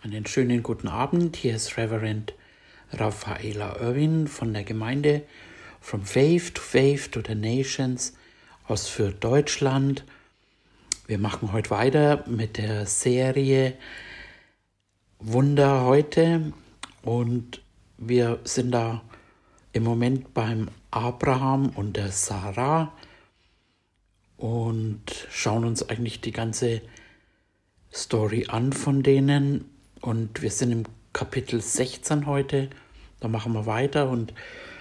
Einen schönen guten Abend. Hier ist Reverend Raffaela Irwin von der Gemeinde From Faith to Faith to the Nations aus für Deutschland. Wir machen heute weiter mit der Serie Wunder heute und wir sind da im Moment beim Abraham und der Sarah und schauen uns eigentlich die ganze Story an von denen und wir sind im Kapitel 16 heute. Da machen wir weiter und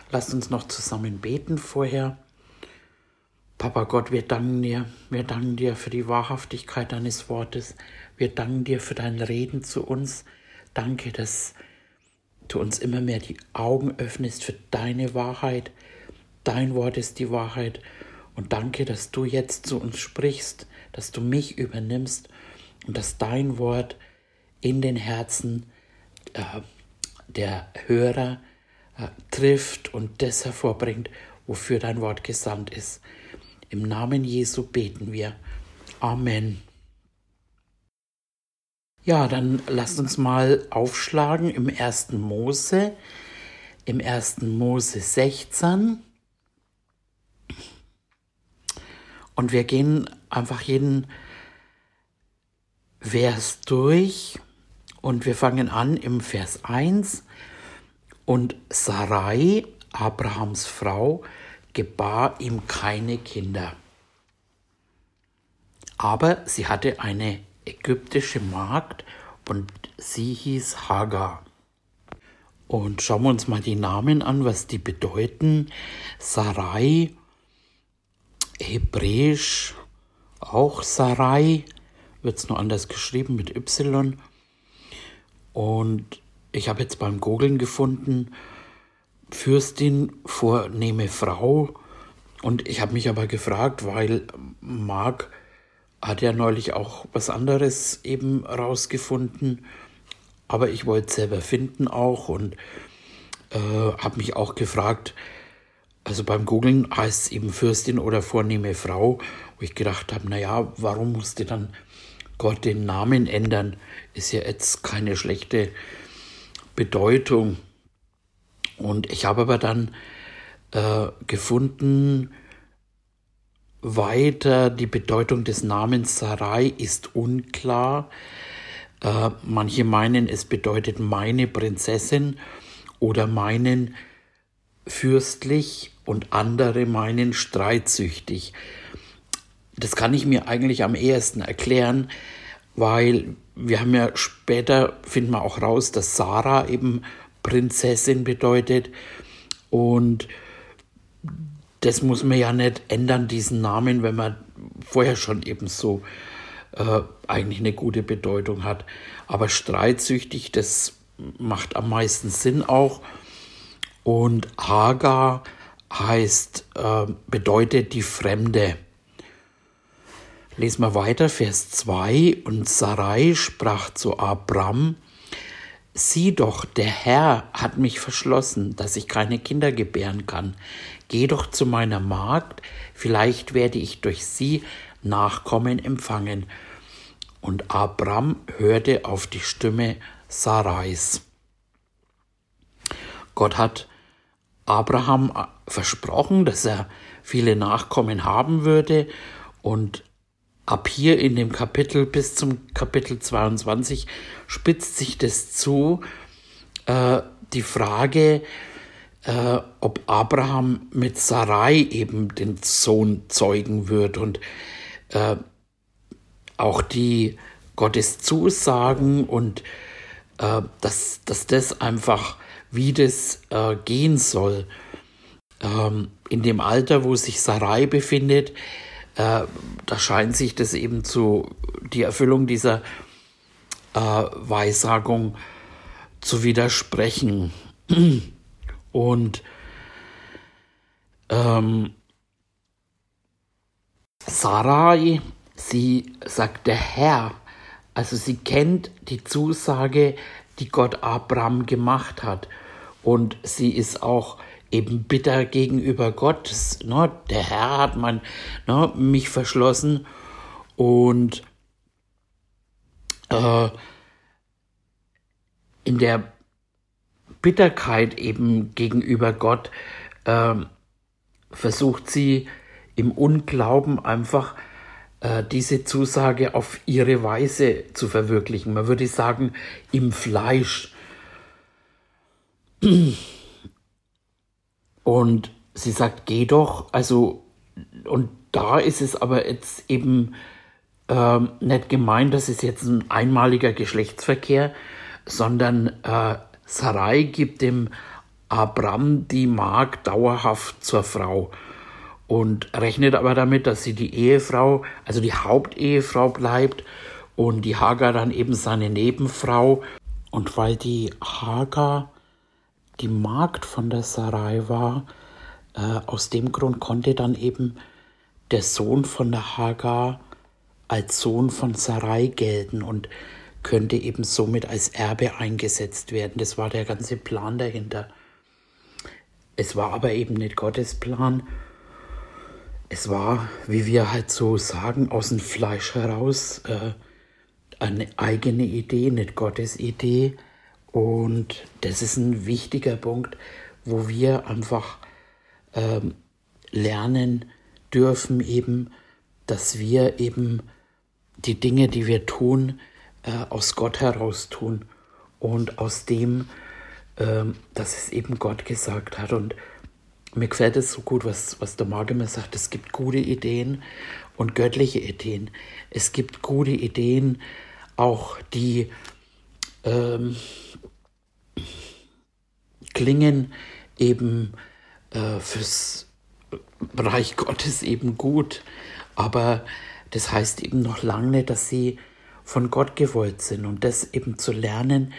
lasst uns noch zusammen beten vorher. Papa Gott, wir danken dir. Wir danken dir für die Wahrhaftigkeit deines Wortes. Wir danken dir für dein Reden zu uns. Danke, dass du uns immer mehr die Augen öffnest für deine Wahrheit. Dein Wort ist die Wahrheit. Und danke, dass du jetzt zu uns sprichst, dass du mich übernimmst und dass dein Wort in den Herzen äh, der Hörer äh, trifft und das hervorbringt, wofür dein Wort gesandt ist. Im Namen Jesu beten wir. Amen. Ja, dann lasst uns mal aufschlagen im 1. Mose, im 1. Mose 16. Und wir gehen einfach jeden Vers durch und wir fangen an im Vers 1. Und Sarai, Abrahams Frau, gebar ihm keine Kinder. Aber sie hatte eine ägyptische Magd und sie hieß Hagar. Und schauen wir uns mal die Namen an, was die bedeuten. Sarai, hebräisch auch Sarai, wird es nur anders geschrieben mit Y. Und ich habe jetzt beim Googlen gefunden, Fürstin, vornehme Frau. Und ich habe mich aber gefragt, weil Marc hat ja neulich auch was anderes eben rausgefunden. Aber ich wollte es selber finden auch und äh, habe mich auch gefragt, also beim Googlen heißt es eben Fürstin oder vornehme Frau, wo ich gedacht habe, naja, warum musste dann Gott den Namen ändern, ist ja jetzt keine schlechte Bedeutung. Und ich habe aber dann äh, gefunden, weiter die Bedeutung des Namens Sarai ist unklar. Äh, manche meinen, es bedeutet meine Prinzessin oder meinen fürstlich und andere meinen streitsüchtig das kann ich mir eigentlich am ehesten erklären, weil wir haben ja später, finden wir auch raus, dass Sarah eben Prinzessin bedeutet und das muss man ja nicht ändern, diesen Namen, wenn man vorher schon eben so äh, eigentlich eine gute Bedeutung hat. Aber streitsüchtig, das macht am meisten Sinn auch. Und Hagar heißt, äh, bedeutet die Fremde. Lesen wir weiter, Vers 2. Und Sarai sprach zu Abram, Sieh doch, der Herr hat mich verschlossen, dass ich keine Kinder gebären kann. Geh doch zu meiner Magd, vielleicht werde ich durch sie Nachkommen empfangen. Und Abram hörte auf die Stimme Sarais. Gott hat Abraham versprochen, dass er viele Nachkommen haben würde und ab hier in dem Kapitel bis zum Kapitel 22 spitzt sich das zu, äh, die Frage, äh, ob Abraham mit Sarai eben den Sohn zeugen wird und äh, auch die Gottes Zusagen und äh, dass, dass das einfach, wie das äh, gehen soll. Ähm, in dem Alter, wo sich Sarai befindet, äh, da scheint sich das eben zu, die Erfüllung dieser äh, Weissagung zu widersprechen. Und ähm, Sarai, sie sagt der Herr, also sie kennt die Zusage, die Gott Abraham gemacht hat. Und sie ist auch eben bitter gegenüber Gott. Ne? Der Herr hat man, ne, mich verschlossen und äh, in der Bitterkeit eben gegenüber Gott äh, versucht sie im Unglauben einfach äh, diese Zusage auf ihre Weise zu verwirklichen. Man würde sagen, im Fleisch. Und sie sagt, geh doch. Also, und da ist es aber jetzt eben äh, nicht gemeint, das ist jetzt ein einmaliger Geschlechtsverkehr, sondern äh, Sarai gibt dem Abram die Magd dauerhaft zur Frau und rechnet aber damit, dass sie die Ehefrau, also die Hauptehefrau bleibt und die Hagar dann eben seine Nebenfrau. Und weil die Hagar die Magd von der Sarai war, äh, aus dem Grund konnte dann eben der Sohn von der Hagar als Sohn von Sarai gelten und könnte eben somit als Erbe eingesetzt werden. Das war der ganze Plan dahinter. Es war aber eben nicht Gottes Plan. Es war, wie wir halt so sagen, aus dem Fleisch heraus äh, eine eigene Idee, nicht Gottes Idee. Und das ist ein wichtiger Punkt, wo wir einfach ähm, lernen dürfen, eben, dass wir eben die Dinge, die wir tun, äh, aus Gott heraus tun und aus dem, ähm, dass es eben Gott gesagt hat. Und mir gefällt es so gut, was, was der Marc immer sagt, es gibt gute Ideen und göttliche Ideen. Es gibt gute Ideen, auch die ähm, klingen eben äh, fürs Reich Gottes eben gut, aber das heißt eben noch lange nicht, dass sie von Gott gewollt sind und das eben zu lernen,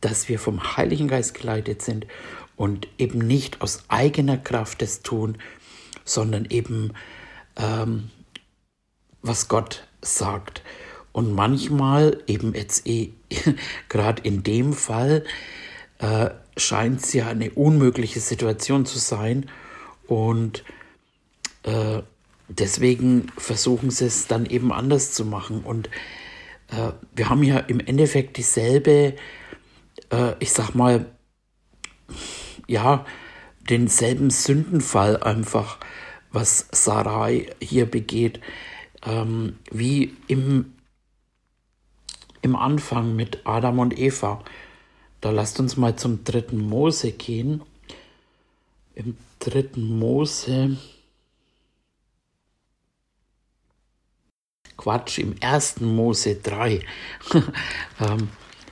dass wir vom Heiligen Geist geleitet sind und eben nicht aus eigener Kraft es tun, sondern eben ähm, was Gott sagt. Und manchmal, eben jetzt eh, gerade in dem Fall, äh, scheint es ja eine unmögliche Situation zu sein. Und äh, deswegen versuchen sie es dann eben anders zu machen. Und äh, wir haben ja im Endeffekt dieselbe, äh, ich sag mal, ja, denselben Sündenfall einfach, was Sarai hier begeht, ähm, wie im, im Anfang mit Adam und Eva. Da lasst uns mal zum dritten Mose gehen. Im dritten Mose. Quatsch, im ersten Mose 3. ähm,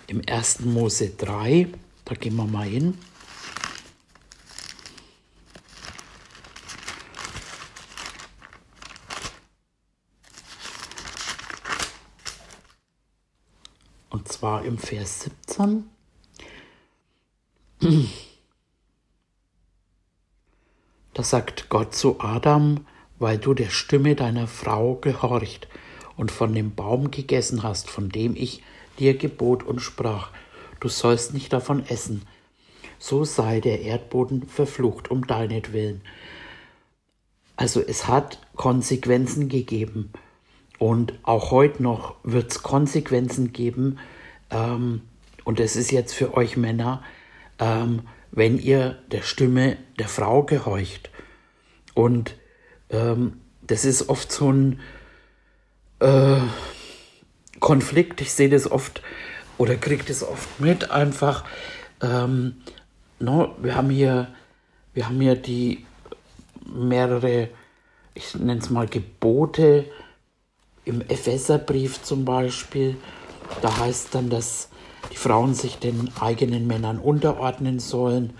Im ersten Mose 3, da gehen wir mal hin. Und zwar im Vers 17. Da sagt Gott zu Adam, weil du der Stimme deiner Frau gehorcht und von dem Baum gegessen hast, von dem ich dir gebot und sprach, du sollst nicht davon essen, so sei der Erdboden verflucht um deinetwillen. Also es hat Konsequenzen gegeben. Und auch heute noch wird es Konsequenzen geben. Ähm, und das ist jetzt für euch Männer, ähm, wenn ihr der Stimme der Frau gehorcht. Und ähm, das ist oft so ein äh, Konflikt. Ich sehe das oft oder kriege das oft mit einfach. Ähm, no, wir haben hier, wir haben hier die mehrere, ich nenne es mal Gebote, im Epheserbrief zum Beispiel, da heißt dann, dass die Frauen sich den eigenen Männern unterordnen sollen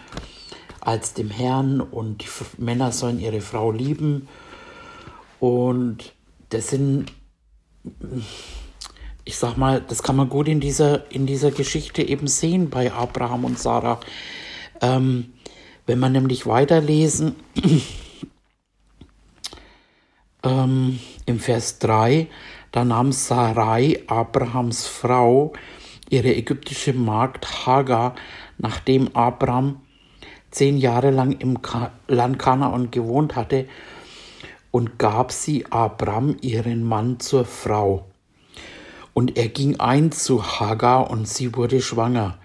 als dem Herrn und die Männer sollen ihre Frau lieben. Und das sind, ich sag mal, das kann man gut in dieser, in dieser Geschichte eben sehen bei Abraham und Sarah. Ähm, wenn man nämlich weiterlesen, ähm, im Vers 3, da nahm Sarai, Abrahams Frau, ihre ägyptische Magd Hagar, nachdem Abraham zehn Jahre lang im Land Kanaan gewohnt hatte, und gab sie Abraham ihren Mann zur Frau. Und er ging ein zu Hagar und sie wurde schwanger.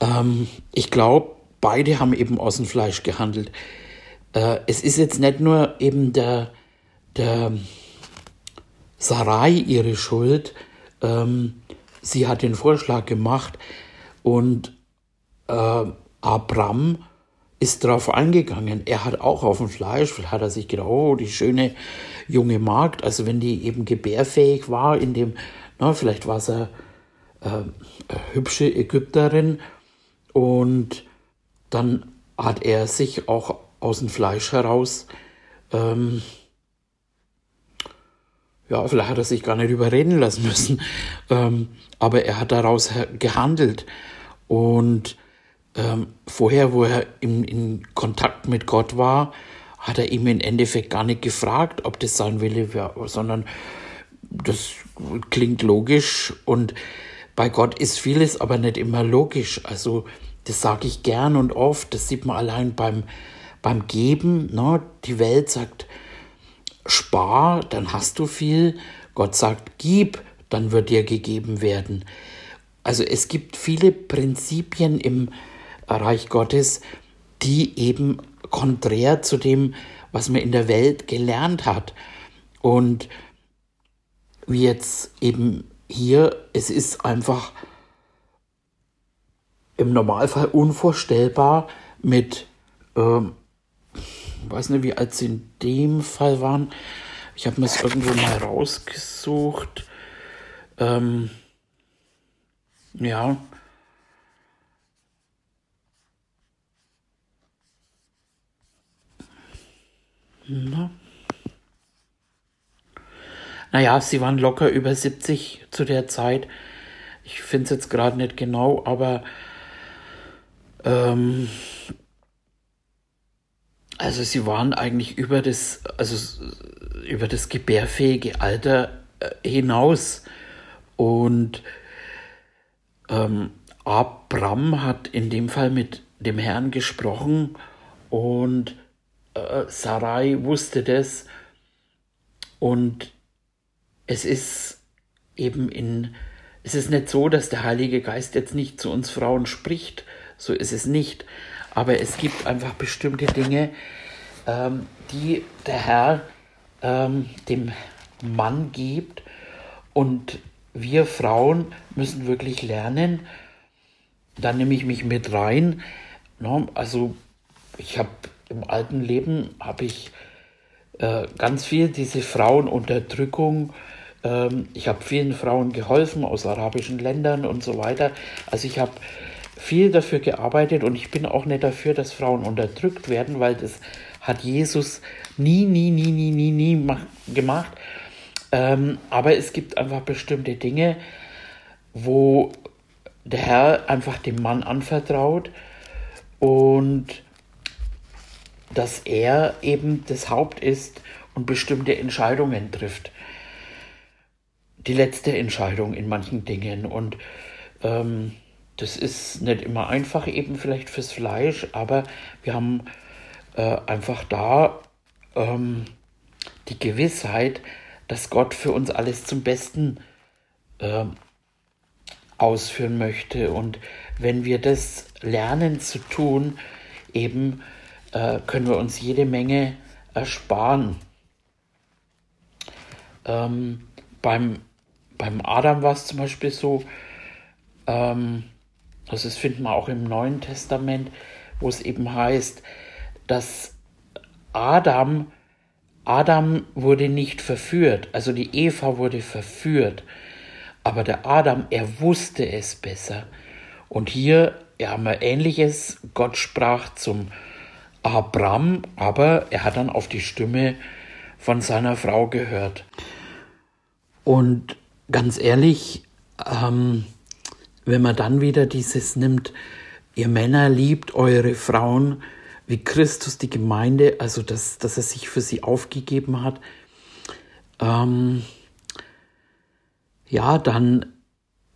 Ähm, ich glaube, beide haben eben aus dem Fleisch gehandelt. Äh, es ist jetzt nicht nur eben der, der Sarai ihre Schuld. Ähm, sie hat den Vorschlag gemacht und äh, Abraham ist darauf eingegangen. Er hat auch auf dem Fleisch, hat er sich gedacht, oh, die schöne junge Magd, also wenn die eben gebärfähig war, in dem, na, vielleicht war es eine, äh, eine hübsche Ägypterin und dann hat er sich auch aus dem Fleisch heraus, ähm, ja, vielleicht hat er sich gar nicht überreden lassen müssen, ähm, aber er hat daraus gehandelt und ähm, vorher, wo er in, in Kontakt mit Gott war, hat er ihm im Endeffekt gar nicht gefragt, ob das sein Wille wäre, sondern das klingt logisch und bei Gott ist vieles aber nicht immer logisch. Also das sage ich gern und oft, das sieht man allein beim, beim Geben. Ne? Die Welt sagt, spar, dann hast du viel. Gott sagt, gib, dann wird dir gegeben werden. Also es gibt viele Prinzipien im Reich Gottes, die eben konträr zu dem, was man in der Welt gelernt hat. Und wie jetzt eben hier, es ist einfach im Normalfall unvorstellbar mit, weiß nicht, wie alt sie in dem Fall waren. Ich habe mir es irgendwo mal rausgesucht. Ähm, ja, Na. Naja, sie waren locker über 70 zu der Zeit. Ich finde es jetzt gerade nicht genau, aber ähm, also sie waren eigentlich über das, also über das gebärfähige Alter äh, hinaus. Und ähm, Abram hat in dem Fall mit dem Herrn gesprochen und äh, Sarai wusste das. Und es ist eben in, es ist nicht so, dass der Heilige Geist jetzt nicht zu uns Frauen spricht, so ist es nicht, aber es gibt einfach bestimmte Dinge, ähm, die der Herr ähm, dem Mann gibt und wir Frauen müssen wirklich lernen, da nehme ich mich mit rein, ne? also ich habe im alten Leben habe ich äh, ganz viel diese Frauenunterdrückung. Ähm, ich habe vielen Frauen geholfen aus arabischen Ländern und so weiter. Also ich habe viel dafür gearbeitet und ich bin auch nicht dafür, dass Frauen unterdrückt werden, weil das hat Jesus nie, nie, nie, nie, nie, nie gemacht. Ähm, aber es gibt einfach bestimmte Dinge, wo der Herr einfach dem Mann anvertraut und dass er eben das Haupt ist und bestimmte Entscheidungen trifft. Die letzte Entscheidung in manchen Dingen. Und ähm, das ist nicht immer einfach, eben vielleicht fürs Fleisch, aber wir haben äh, einfach da ähm, die Gewissheit, dass Gott für uns alles zum Besten äh, ausführen möchte. Und wenn wir das lernen zu tun, eben äh, können wir uns jede Menge ersparen. Ähm, beim, beim Adam war es zum Beispiel so, ähm, also das finden wir auch im Neuen Testament, wo es eben heißt, dass Adam, Adam wurde nicht verführt, also die Eva wurde verführt, aber der Adam, er wusste es besser. Und hier ja, haben wir ähnliches, Gott sprach zum Abram, aber er hat dann auf die Stimme von seiner Frau gehört. Und ganz ehrlich, ähm, wenn man dann wieder dieses nimmt, ihr Männer liebt eure Frauen, wie Christus die Gemeinde, also dass, dass er sich für sie aufgegeben hat, ähm, ja, dann,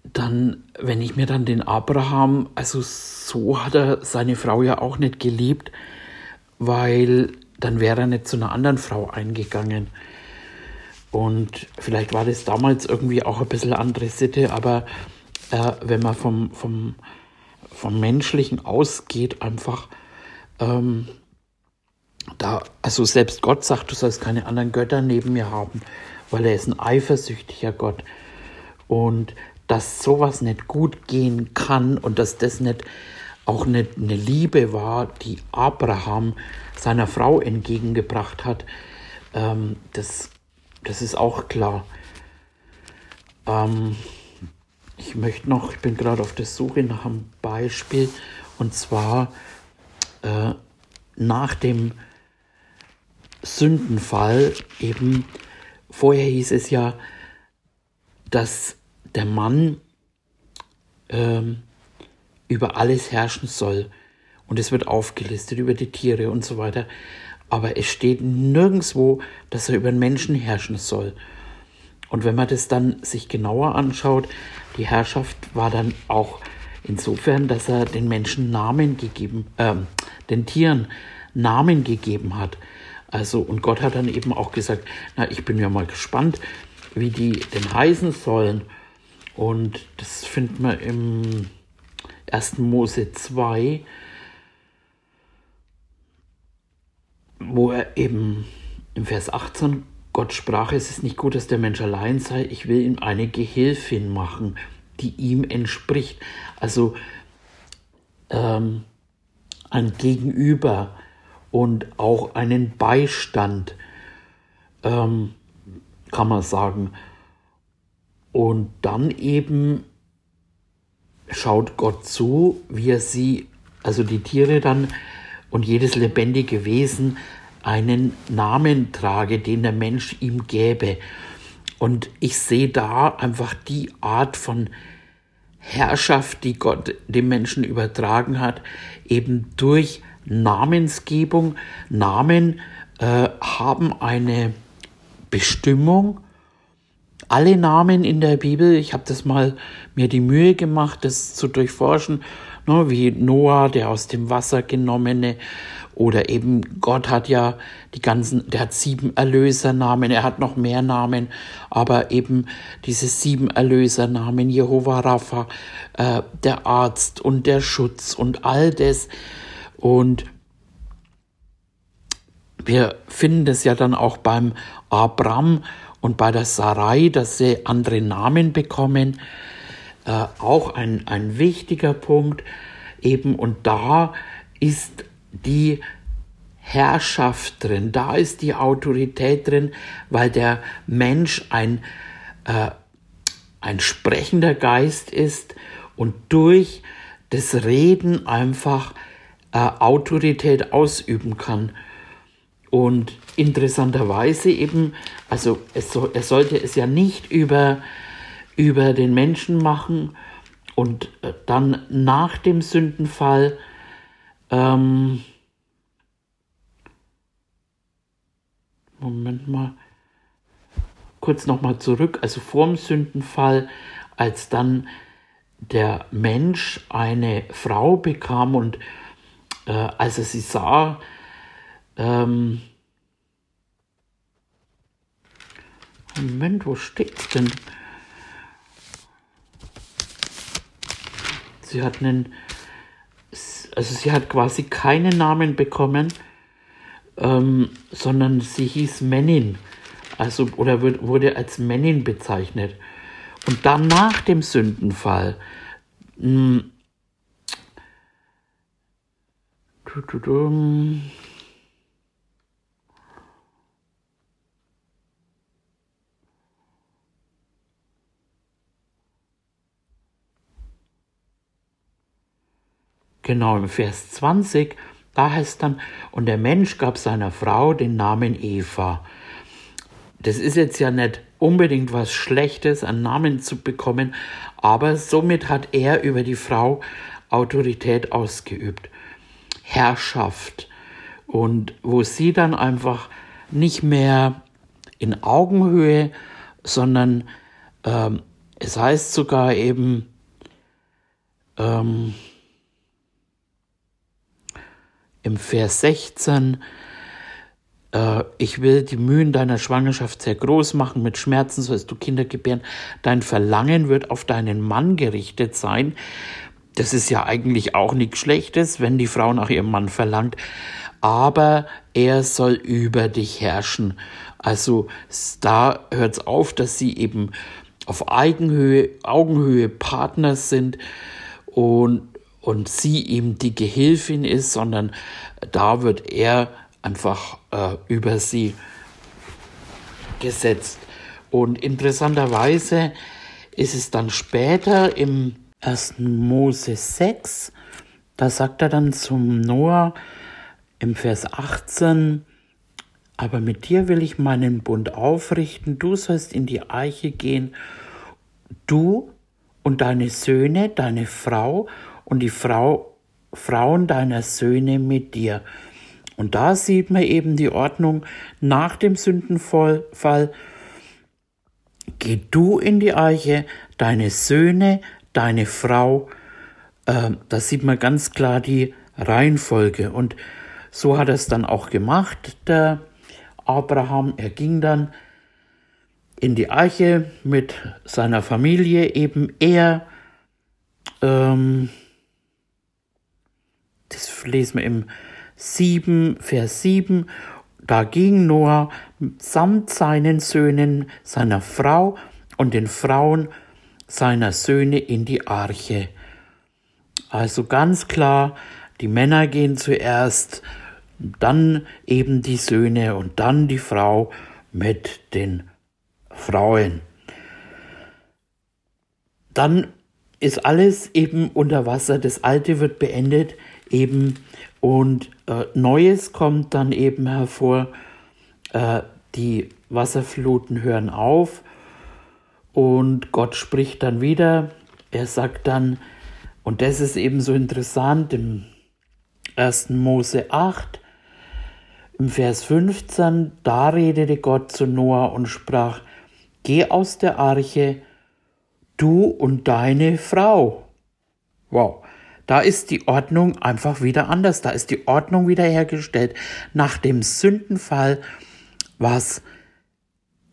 dann, wenn ich mir dann den Abraham, also so hat er seine Frau ja auch nicht geliebt, weil dann wäre er nicht zu einer anderen Frau eingegangen. Und vielleicht war das damals irgendwie auch ein bisschen andere Sitte, aber äh, wenn man vom, vom, vom Menschlichen ausgeht, einfach ähm, da, also selbst Gott sagt, du sollst keine anderen Götter neben mir haben, weil er ist ein eifersüchtiger Gott. Und dass sowas nicht gut gehen kann und dass das nicht auch eine, eine Liebe war, die Abraham seiner Frau entgegengebracht hat, ähm, das, das ist auch klar. Ähm, ich möchte noch, ich bin gerade auf der Suche nach einem Beispiel, und zwar äh, nach dem Sündenfall eben, vorher hieß es ja, dass der Mann ähm, über alles herrschen soll. Und es wird aufgelistet über die Tiere und so weiter. Aber es steht nirgendwo, dass er über den Menschen herrschen soll. Und wenn man das dann sich genauer anschaut, die Herrschaft war dann auch insofern, dass er den Menschen Namen gegeben, äh, den Tieren Namen gegeben hat. Also, und Gott hat dann eben auch gesagt, na, ich bin ja mal gespannt, wie die denn heißen sollen. Und das findet man im 1. Mose 2, wo er eben im Vers 18 Gott sprach, es ist nicht gut, dass der Mensch allein sei, ich will ihm eine Gehilfin machen, die ihm entspricht. Also ähm, ein Gegenüber und auch einen Beistand, ähm, kann man sagen. Und dann eben schaut Gott zu, wie er sie, also die Tiere dann und jedes lebendige Wesen einen Namen trage, den der Mensch ihm gäbe. Und ich sehe da einfach die Art von Herrschaft, die Gott dem Menschen übertragen hat, eben durch Namensgebung. Namen äh, haben eine Bestimmung. Alle Namen in der Bibel, ich habe das mal mir die Mühe gemacht, das zu durchforschen, ne, wie Noah, der aus dem Wasser genommene, oder eben Gott hat ja die ganzen, der hat sieben Erlösernamen, er hat noch mehr Namen, aber eben diese sieben Erlösernamen, Jehova Rapha, äh, der Arzt und der Schutz und all das. Und wir finden das ja dann auch beim Abram und bei der Sarai, dass sie andere Namen bekommen. Äh, auch ein, ein wichtiger Punkt eben. Und da ist die Herrschaft drin, da ist die Autorität drin, weil der Mensch ein, äh, ein sprechender Geist ist und durch das Reden einfach äh, Autorität ausüben kann. Und interessanterweise eben, also es so, er sollte es ja nicht über, über den Menschen machen und äh, dann nach dem Sündenfall ähm, Moment mal, kurz nochmal zurück, also vor dem Sündenfall, als dann der Mensch eine Frau bekam und äh, als er sie sah, ähm, Moment, wo steht's denn? Sie hat einen, also sie hat quasi keinen Namen bekommen, ähm, sondern sie hieß Männin, also oder wird, wurde als Männin bezeichnet. Und dann nach dem Sündenfall mh, Genau, im Vers 20, da heißt dann, und der Mensch gab seiner Frau den Namen Eva. Das ist jetzt ja nicht unbedingt was Schlechtes, einen Namen zu bekommen, aber somit hat er über die Frau Autorität ausgeübt, Herrschaft. Und wo sie dann einfach nicht mehr in Augenhöhe, sondern ähm, es heißt sogar eben, ähm, im Vers 16, äh, ich will die Mühen deiner Schwangerschaft sehr groß machen, mit Schmerzen sollst du Kinder gebären, dein Verlangen wird auf deinen Mann gerichtet sein. das ist ja eigentlich auch nichts Schlechtes, wenn die Frau nach ihrem Mann verlangt, aber er soll über dich herrschen. Also da hört es auf, dass sie eben auf Augenhöhe, Augenhöhe Partner sind und, und sie eben die Gehilfin ist, sondern da wird er einfach äh, über sie gesetzt. Und interessanterweise ist es dann später im 1. Mose 6, da sagt er dann zum Noah im Vers 18, aber mit dir will ich meinen Bund aufrichten, du sollst in die Eiche gehen, du und deine Söhne, deine Frau und die Frau, Frauen deiner Söhne mit dir. Und da sieht man eben die Ordnung nach dem Sündenfall. Geh du in die Eiche, deine Söhne, deine Frau. Äh, da sieht man ganz klar die Reihenfolge. Und so hat er es dann auch gemacht, der Abraham. Er ging dann in die Arche mit seiner Familie, eben er. Ähm, das lesen wir im 7, Vers 7. Da ging Noah samt seinen Söhnen, seiner Frau und den Frauen seiner Söhne in die Arche. Also ganz klar, die Männer gehen zuerst, dann eben die Söhne und dann die Frau mit den Frauen. Dann ist alles eben unter Wasser, das Alte wird beendet eben und äh, Neues kommt dann eben hervor. Äh, die Wasserfluten hören auf und Gott spricht dann wieder. Er sagt dann, und das ist eben so interessant im 1. Mose 8, im Vers 15, da redete Gott zu Noah und sprach, Geh aus der Arche, du und deine Frau. Wow, da ist die Ordnung einfach wieder anders, da ist die Ordnung wiederhergestellt. Nach dem Sündenfall war es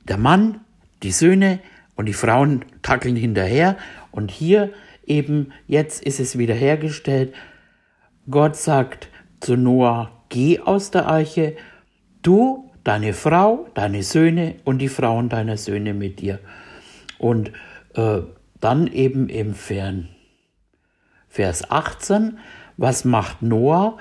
der Mann, die Söhne und die Frauen tackeln hinterher und hier eben jetzt ist es wiederhergestellt. Gott sagt zu Noah, geh aus der Arche, du, deine Frau, deine Söhne und die Frauen deiner Söhne mit dir. Und äh, dann eben im Fern. Vers 18, was macht Noah?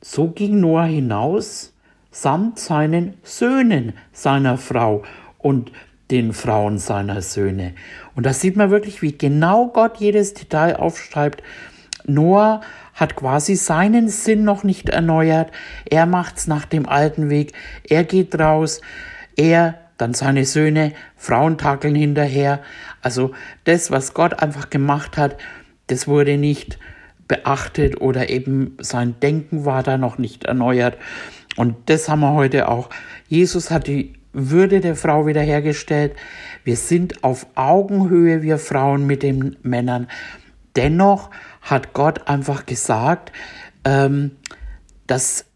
So ging Noah hinaus samt seinen Söhnen seiner Frau und den Frauen seiner Söhne. Und da sieht man wirklich, wie genau Gott jedes Detail aufschreibt. Noah hat quasi seinen Sinn noch nicht erneuert. Er macht's nach dem alten Weg. Er geht raus. Er, dann seine Söhne, Frauen takeln hinterher. Also das, was Gott einfach gemacht hat, das wurde nicht beachtet oder eben sein Denken war da noch nicht erneuert. Und das haben wir heute auch. Jesus hat die würde der Frau wiederhergestellt. Wir sind auf Augenhöhe, wir Frauen mit den Männern. Dennoch hat Gott einfach gesagt, ähm, dass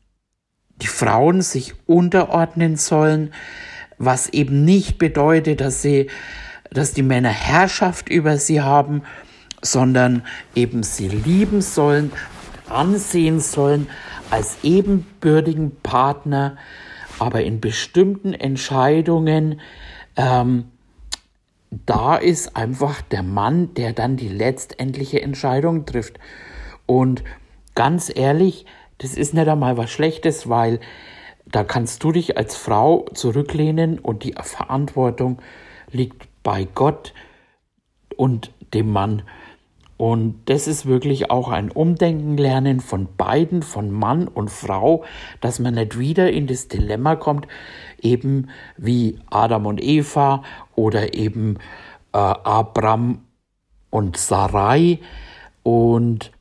die Frauen sich unterordnen sollen, was eben nicht bedeutet, dass sie, dass die Männer Herrschaft über sie haben, sondern eben sie lieben sollen, ansehen sollen als ebenbürtigen Partner, aber in bestimmten Entscheidungen, ähm, da ist einfach der Mann, der dann die letztendliche Entscheidung trifft. Und ganz ehrlich, das ist nicht einmal was Schlechtes, weil da kannst du dich als Frau zurücklehnen und die Verantwortung liegt bei Gott und dem Mann. Und das ist wirklich auch ein Umdenken lernen von beiden, von Mann und Frau, dass man nicht wieder in das Dilemma kommt, eben wie Adam und Eva oder eben äh, Abram und Sarai. Und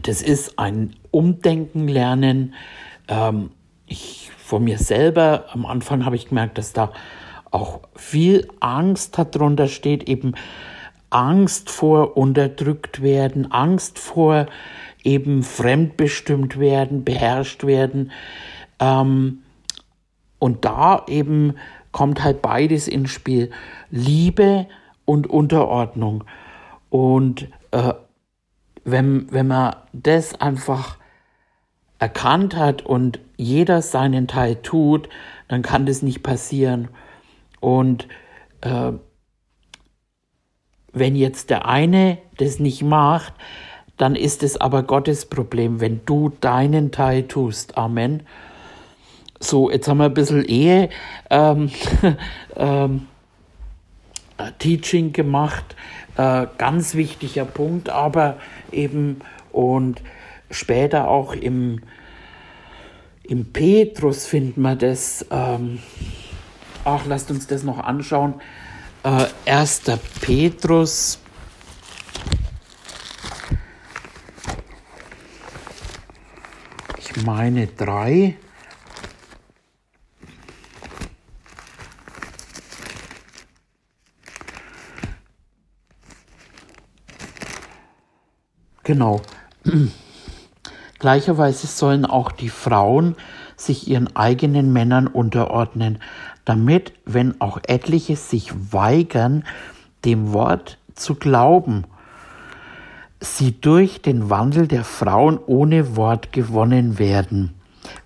das ist ein Umdenken lernen. Ähm, ich von mir selber, am Anfang habe ich gemerkt, dass da auch viel Angst darunter steht, eben Angst vor unterdrückt werden, Angst vor eben fremdbestimmt werden, beherrscht werden. Ähm, und da eben kommt halt beides ins Spiel. Liebe und Unterordnung. Und äh, wenn, wenn man das einfach erkannt hat und jeder seinen Teil tut, dann kann das nicht passieren. Und äh, wenn jetzt der eine das nicht macht, dann ist es aber Gottes Problem, wenn du deinen Teil tust. Amen. So, jetzt haben wir ein bisschen Ehe ähm, ähm, Teaching gemacht. Äh, ganz wichtiger Punkt, aber eben und später auch im, im Petrus finden wir das. Ähm, ach, lasst uns das noch anschauen. Äh, 1. Petrus. Ich meine drei. Genau. Gleicherweise sollen auch die Frauen sich ihren eigenen Männern unterordnen, damit, wenn auch etliche sich weigern, dem Wort zu glauben, sie durch den Wandel der Frauen ohne Wort gewonnen werden,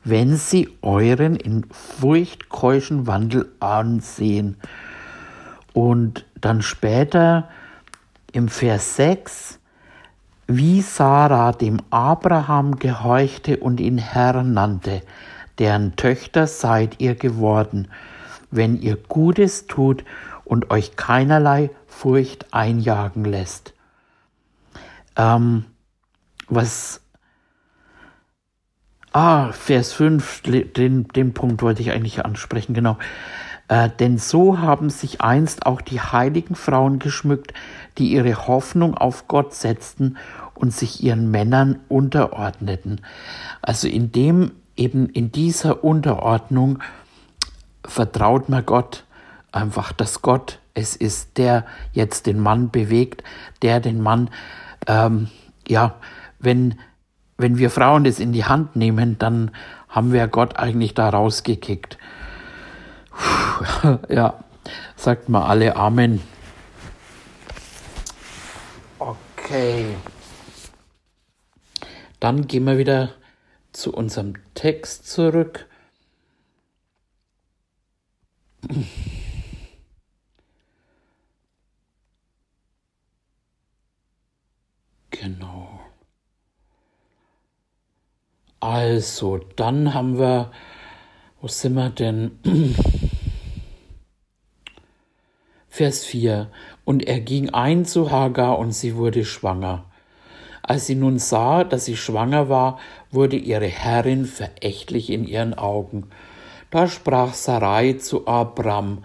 wenn sie euren in Furcht keuschen Wandel ansehen. Und dann später im Vers 6, wie Sarah dem Abraham gehorchte und ihn Herr nannte, deren Töchter seid ihr geworden, wenn ihr Gutes tut und euch keinerlei Furcht einjagen lässt. Ähm, was Ah, Vers 5, den, den Punkt wollte ich eigentlich ansprechen, genau. Äh, denn so haben sich einst auch die heiligen Frauen geschmückt, die ihre Hoffnung auf Gott setzten und sich ihren Männern unterordneten. Also in dem, eben in dieser Unterordnung vertraut man Gott einfach, dass Gott es ist, der jetzt den Mann bewegt, der den Mann, ähm, ja, wenn, wenn wir Frauen das in die Hand nehmen, dann haben wir Gott eigentlich da rausgekickt. Puh, ja, sagt mal alle Amen. Okay. Dann gehen wir wieder zu unserem Text zurück. Genau. Also, dann haben wir, wo sind wir denn? Vers 4. Und er ging ein zu Hagar und sie wurde schwanger. Als sie nun sah, dass sie schwanger war, wurde ihre Herrin verächtlich in ihren Augen. Da sprach Sarai zu Abram,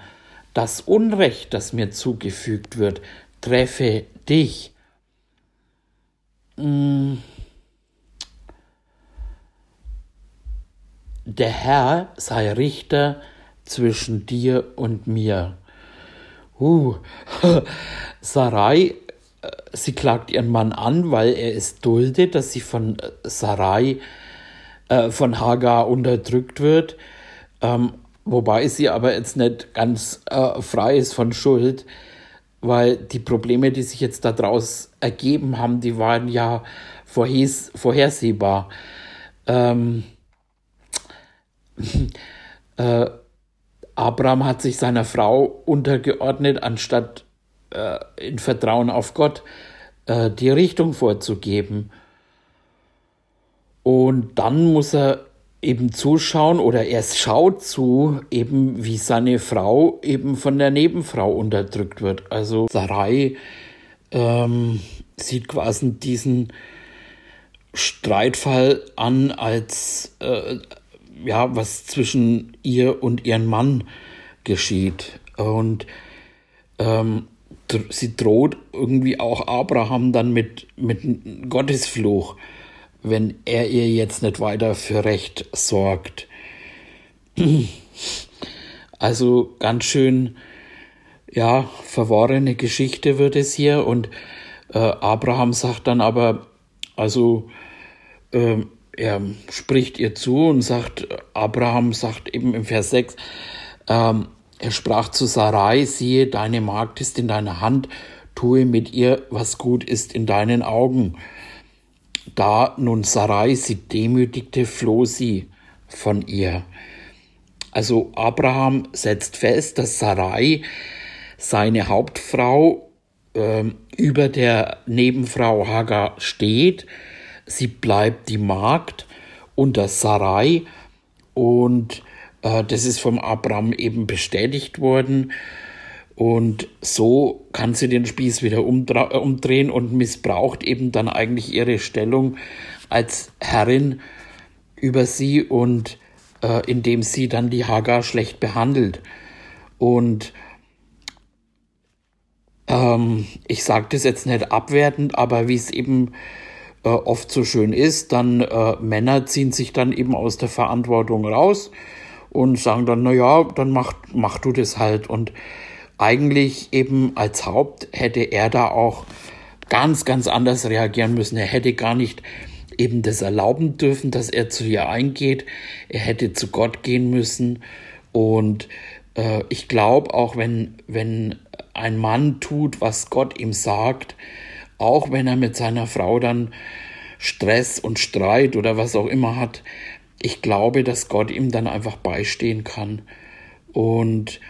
das Unrecht, das mir zugefügt wird, treffe dich. Mm. Der Herr sei Richter zwischen dir und mir. Uh, Sarai, äh, sie klagt ihren Mann an, weil er es duldet, dass sie von äh, Sarai, äh, von Hagar unterdrückt wird. Ähm, wobei sie aber jetzt nicht ganz äh, frei ist von Schuld, weil die Probleme, die sich jetzt daraus ergeben haben, die waren ja vorhes vorhersehbar. Ähm, äh, Abraham hat sich seiner Frau untergeordnet, anstatt äh, in Vertrauen auf Gott äh, die Richtung vorzugeben. Und dann muss er eben zuschauen oder er schaut zu, eben wie seine Frau eben von der Nebenfrau unterdrückt wird. Also Sarai ähm, sieht quasi diesen Streitfall an als äh, ja was zwischen ihr und ihrem Mann geschieht und ähm, sie droht irgendwie auch Abraham dann mit mit Gottesfluch wenn er ihr jetzt nicht weiter für Recht sorgt. Also ganz schön, ja, verworrene Geschichte wird es hier. Und äh, Abraham sagt dann aber, also äh, er spricht ihr zu und sagt, Abraham sagt eben im Vers 6, ähm, er sprach zu Sarai, siehe, deine Magd ist in deiner Hand, tue mit ihr, was gut ist in deinen Augen. Da nun Sarai sie demütigte, floh sie von ihr. Also Abraham setzt fest, dass Sarai seine Hauptfrau äh, über der Nebenfrau Hagar steht. Sie bleibt die Magd unter Sarai und äh, das ist vom Abraham eben bestätigt worden. Und so kann sie den Spieß wieder äh, umdrehen und missbraucht eben dann eigentlich ihre Stellung als Herrin über sie und äh, indem sie dann die Hagar schlecht behandelt. Und ähm, ich sage das jetzt nicht abwertend, aber wie es eben äh, oft so schön ist, dann äh, Männer ziehen sich dann eben aus der Verantwortung raus und sagen dann, na ja, dann mach, mach du das halt. Und eigentlich eben als Haupt hätte er da auch ganz, ganz anders reagieren müssen. Er hätte gar nicht eben das erlauben dürfen, dass er zu ihr eingeht. Er hätte zu Gott gehen müssen. Und äh, ich glaube, auch wenn, wenn ein Mann tut, was Gott ihm sagt, auch wenn er mit seiner Frau dann Stress und Streit oder was auch immer hat, ich glaube, dass Gott ihm dann einfach beistehen kann und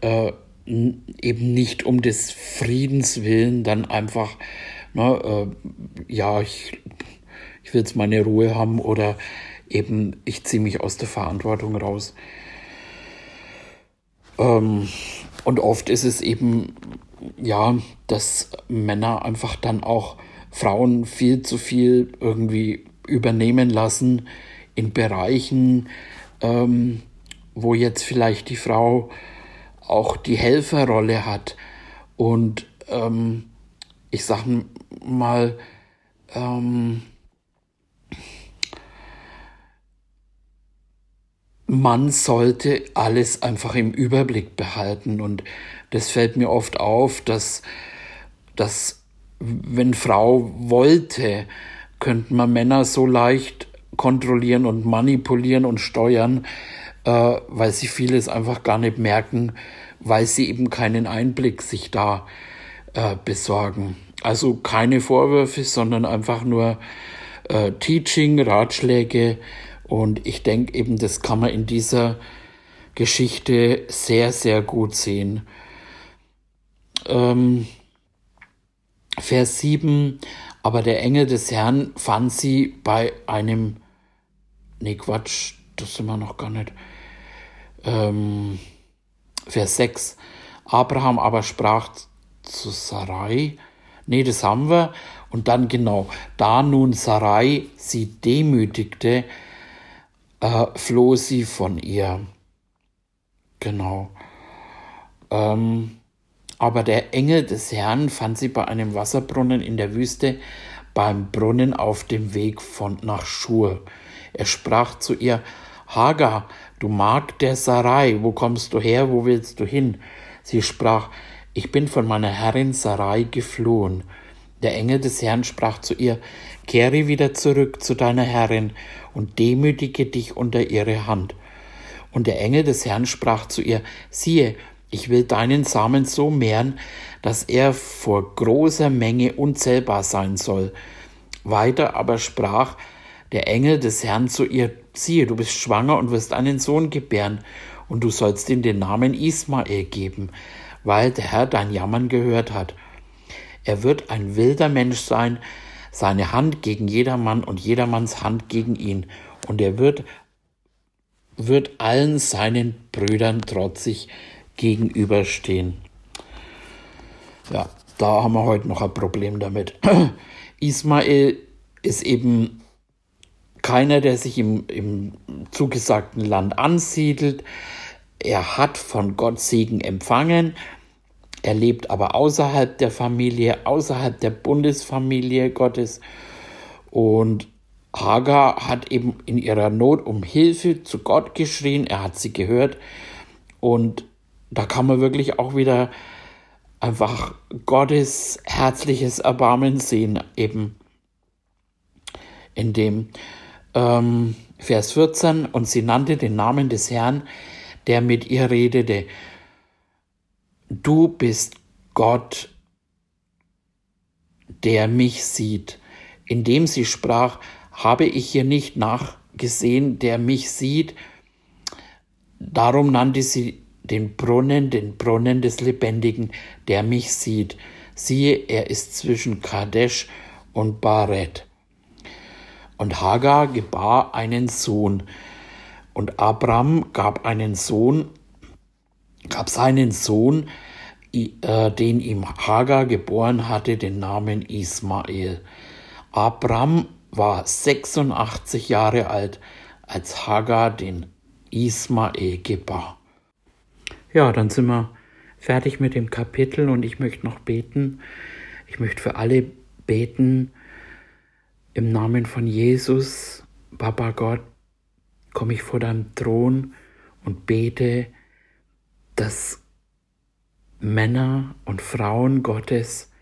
äh, eben nicht um des Friedens willen dann einfach, ne, äh, ja, ich ich will jetzt meine Ruhe haben oder eben ich ziehe mich aus der Verantwortung raus. Ähm, und oft ist es eben, ja, dass Männer einfach dann auch Frauen viel zu viel irgendwie übernehmen lassen in Bereichen, ähm, wo jetzt vielleicht die Frau auch die Helferrolle hat. Und ähm, ich sag mal, ähm, man sollte alles einfach im Überblick behalten. Und das fällt mir oft auf, dass, dass wenn Frau wollte, könnten man Männer so leicht kontrollieren und manipulieren und steuern, äh, weil sie vieles einfach gar nicht merken, weil sie eben keinen Einblick sich da äh, besorgen. Also keine Vorwürfe, sondern einfach nur äh, Teaching, Ratschläge, und ich denke eben, das kann man in dieser Geschichte sehr, sehr gut sehen. Ähm, Vers 7, aber der Engel des Herrn fand sie bei einem, nee Quatsch, das sind wir noch gar nicht. Ähm, Vers 6, Abraham aber sprach zu Sarai, nee, das haben wir, und dann genau, da nun Sarai sie demütigte, äh, floh sie von ihr. Genau. Ähm, aber der Engel des Herrn fand sie bei einem Wasserbrunnen in der Wüste, beim Brunnen auf dem Weg von nach Schur. Er sprach zu ihr, Hagar, du Magd der Sarai, wo kommst du her, wo willst du hin? Sie sprach, ich bin von meiner Herrin Sarai geflohen. Der Engel des Herrn sprach zu ihr, Kehre wieder zurück zu deiner Herrin und demütige dich unter ihre Hand. Und der Engel des Herrn sprach zu ihr, siehe, ich will deinen Samen so mehren, dass er vor großer Menge unzählbar sein soll. Weiter aber sprach der Engel des Herrn zu ihr, siehe, du bist schwanger und wirst einen Sohn gebären, und du sollst ihm den Namen Ismael geben, weil der Herr dein Jammern gehört hat. Er wird ein wilder Mensch sein, seine Hand gegen jedermann und jedermanns Hand gegen ihn, und er wird, wird allen seinen Brüdern trotzig gegenüberstehen. Ja, da haben wir heute noch ein Problem damit. Ismael ist eben keiner, der sich im, im zugesagten Land ansiedelt. Er hat von Gott Segen empfangen, er lebt aber außerhalb der Familie, außerhalb der Bundesfamilie Gottes. Und Hagar hat eben in ihrer Not um Hilfe zu Gott geschrien. Er hat sie gehört. Und da kann man wirklich auch wieder einfach Gottes herzliches Erbarmen sehen, eben in dem ähm, Vers 14. Und sie nannte den Namen des Herrn, der mit ihr redete du bist Gott, der mich sieht. indem sie sprach, habe ich hier nicht nachgesehen, der mich sieht. Darum nannte sie den Brunnen, den Brunnen des Lebendigen, der mich sieht. Siehe, er ist zwischen Kadesh und Baret. Und Hagar gebar einen Sohn. Und Abram gab einen Sohn, gab seinen Sohn, äh, den ihm Hagar geboren hatte, den Namen Ismael. Abram war 86 Jahre alt, als Hagar den Ismael gebar. Ja, dann sind wir fertig mit dem Kapitel und ich möchte noch beten. Ich möchte für alle beten. Im Namen von Jesus, Papa Gott, komme ich vor deinem Thron und bete, dass Männer und Frauen Gottes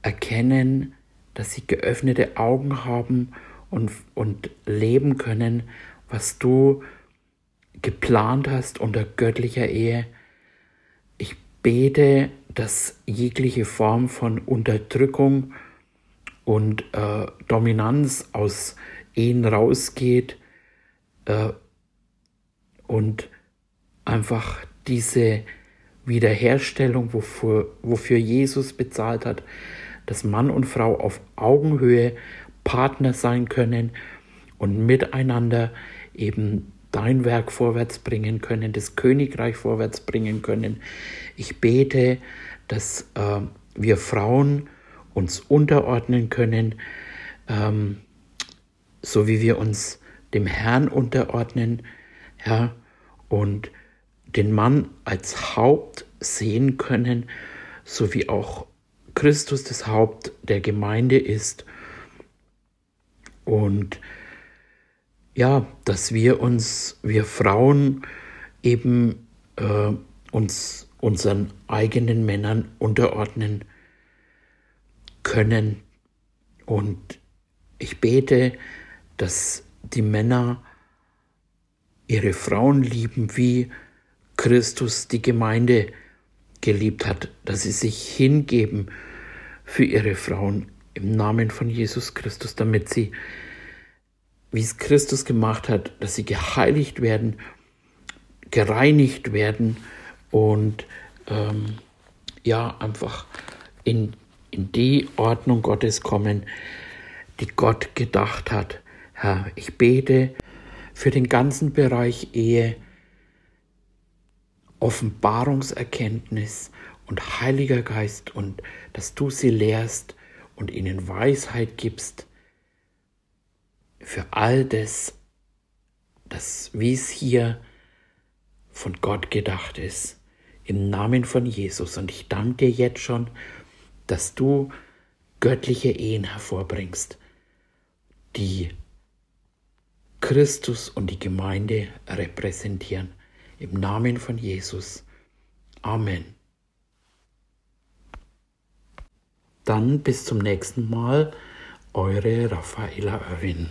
erkennen, dass sie geöffnete Augen haben und, und leben können, was du geplant hast unter göttlicher Ehe. Ich bete, dass jegliche Form von Unterdrückung und äh, Dominanz aus Ehen rausgeht äh, und einfach diese Wiederherstellung, wofür, wofür Jesus bezahlt hat, dass Mann und Frau auf Augenhöhe Partner sein können und miteinander eben dein Werk vorwärts bringen können, das Königreich vorwärts bringen können. Ich bete, dass äh, wir Frauen uns unterordnen können, ähm, so wie wir uns dem Herrn unterordnen, Herr, und den Mann als Haupt sehen können, so wie auch Christus das Haupt der Gemeinde ist. Und ja, dass wir uns, wir Frauen eben äh, uns unseren eigenen Männern unterordnen können. Und ich bete, dass die Männer ihre Frauen lieben, wie Christus die Gemeinde geliebt hat, dass sie sich hingeben für ihre Frauen im Namen von Jesus Christus, damit sie, wie es Christus gemacht hat, dass sie geheiligt werden, gereinigt werden und ähm, ja, einfach in, in die Ordnung Gottes kommen, die Gott gedacht hat. Herr, ich bete für den ganzen Bereich Ehe, Offenbarungserkenntnis und Heiliger Geist und dass du sie lehrst und ihnen Weisheit gibst für all das, das wie es hier von Gott gedacht ist, im Namen von Jesus. Und ich danke dir jetzt schon, dass du göttliche Ehen hervorbringst, die Christus und die Gemeinde repräsentieren. Im Namen von Jesus. Amen. Dann bis zum nächsten Mal, eure Raffaella Oerwin.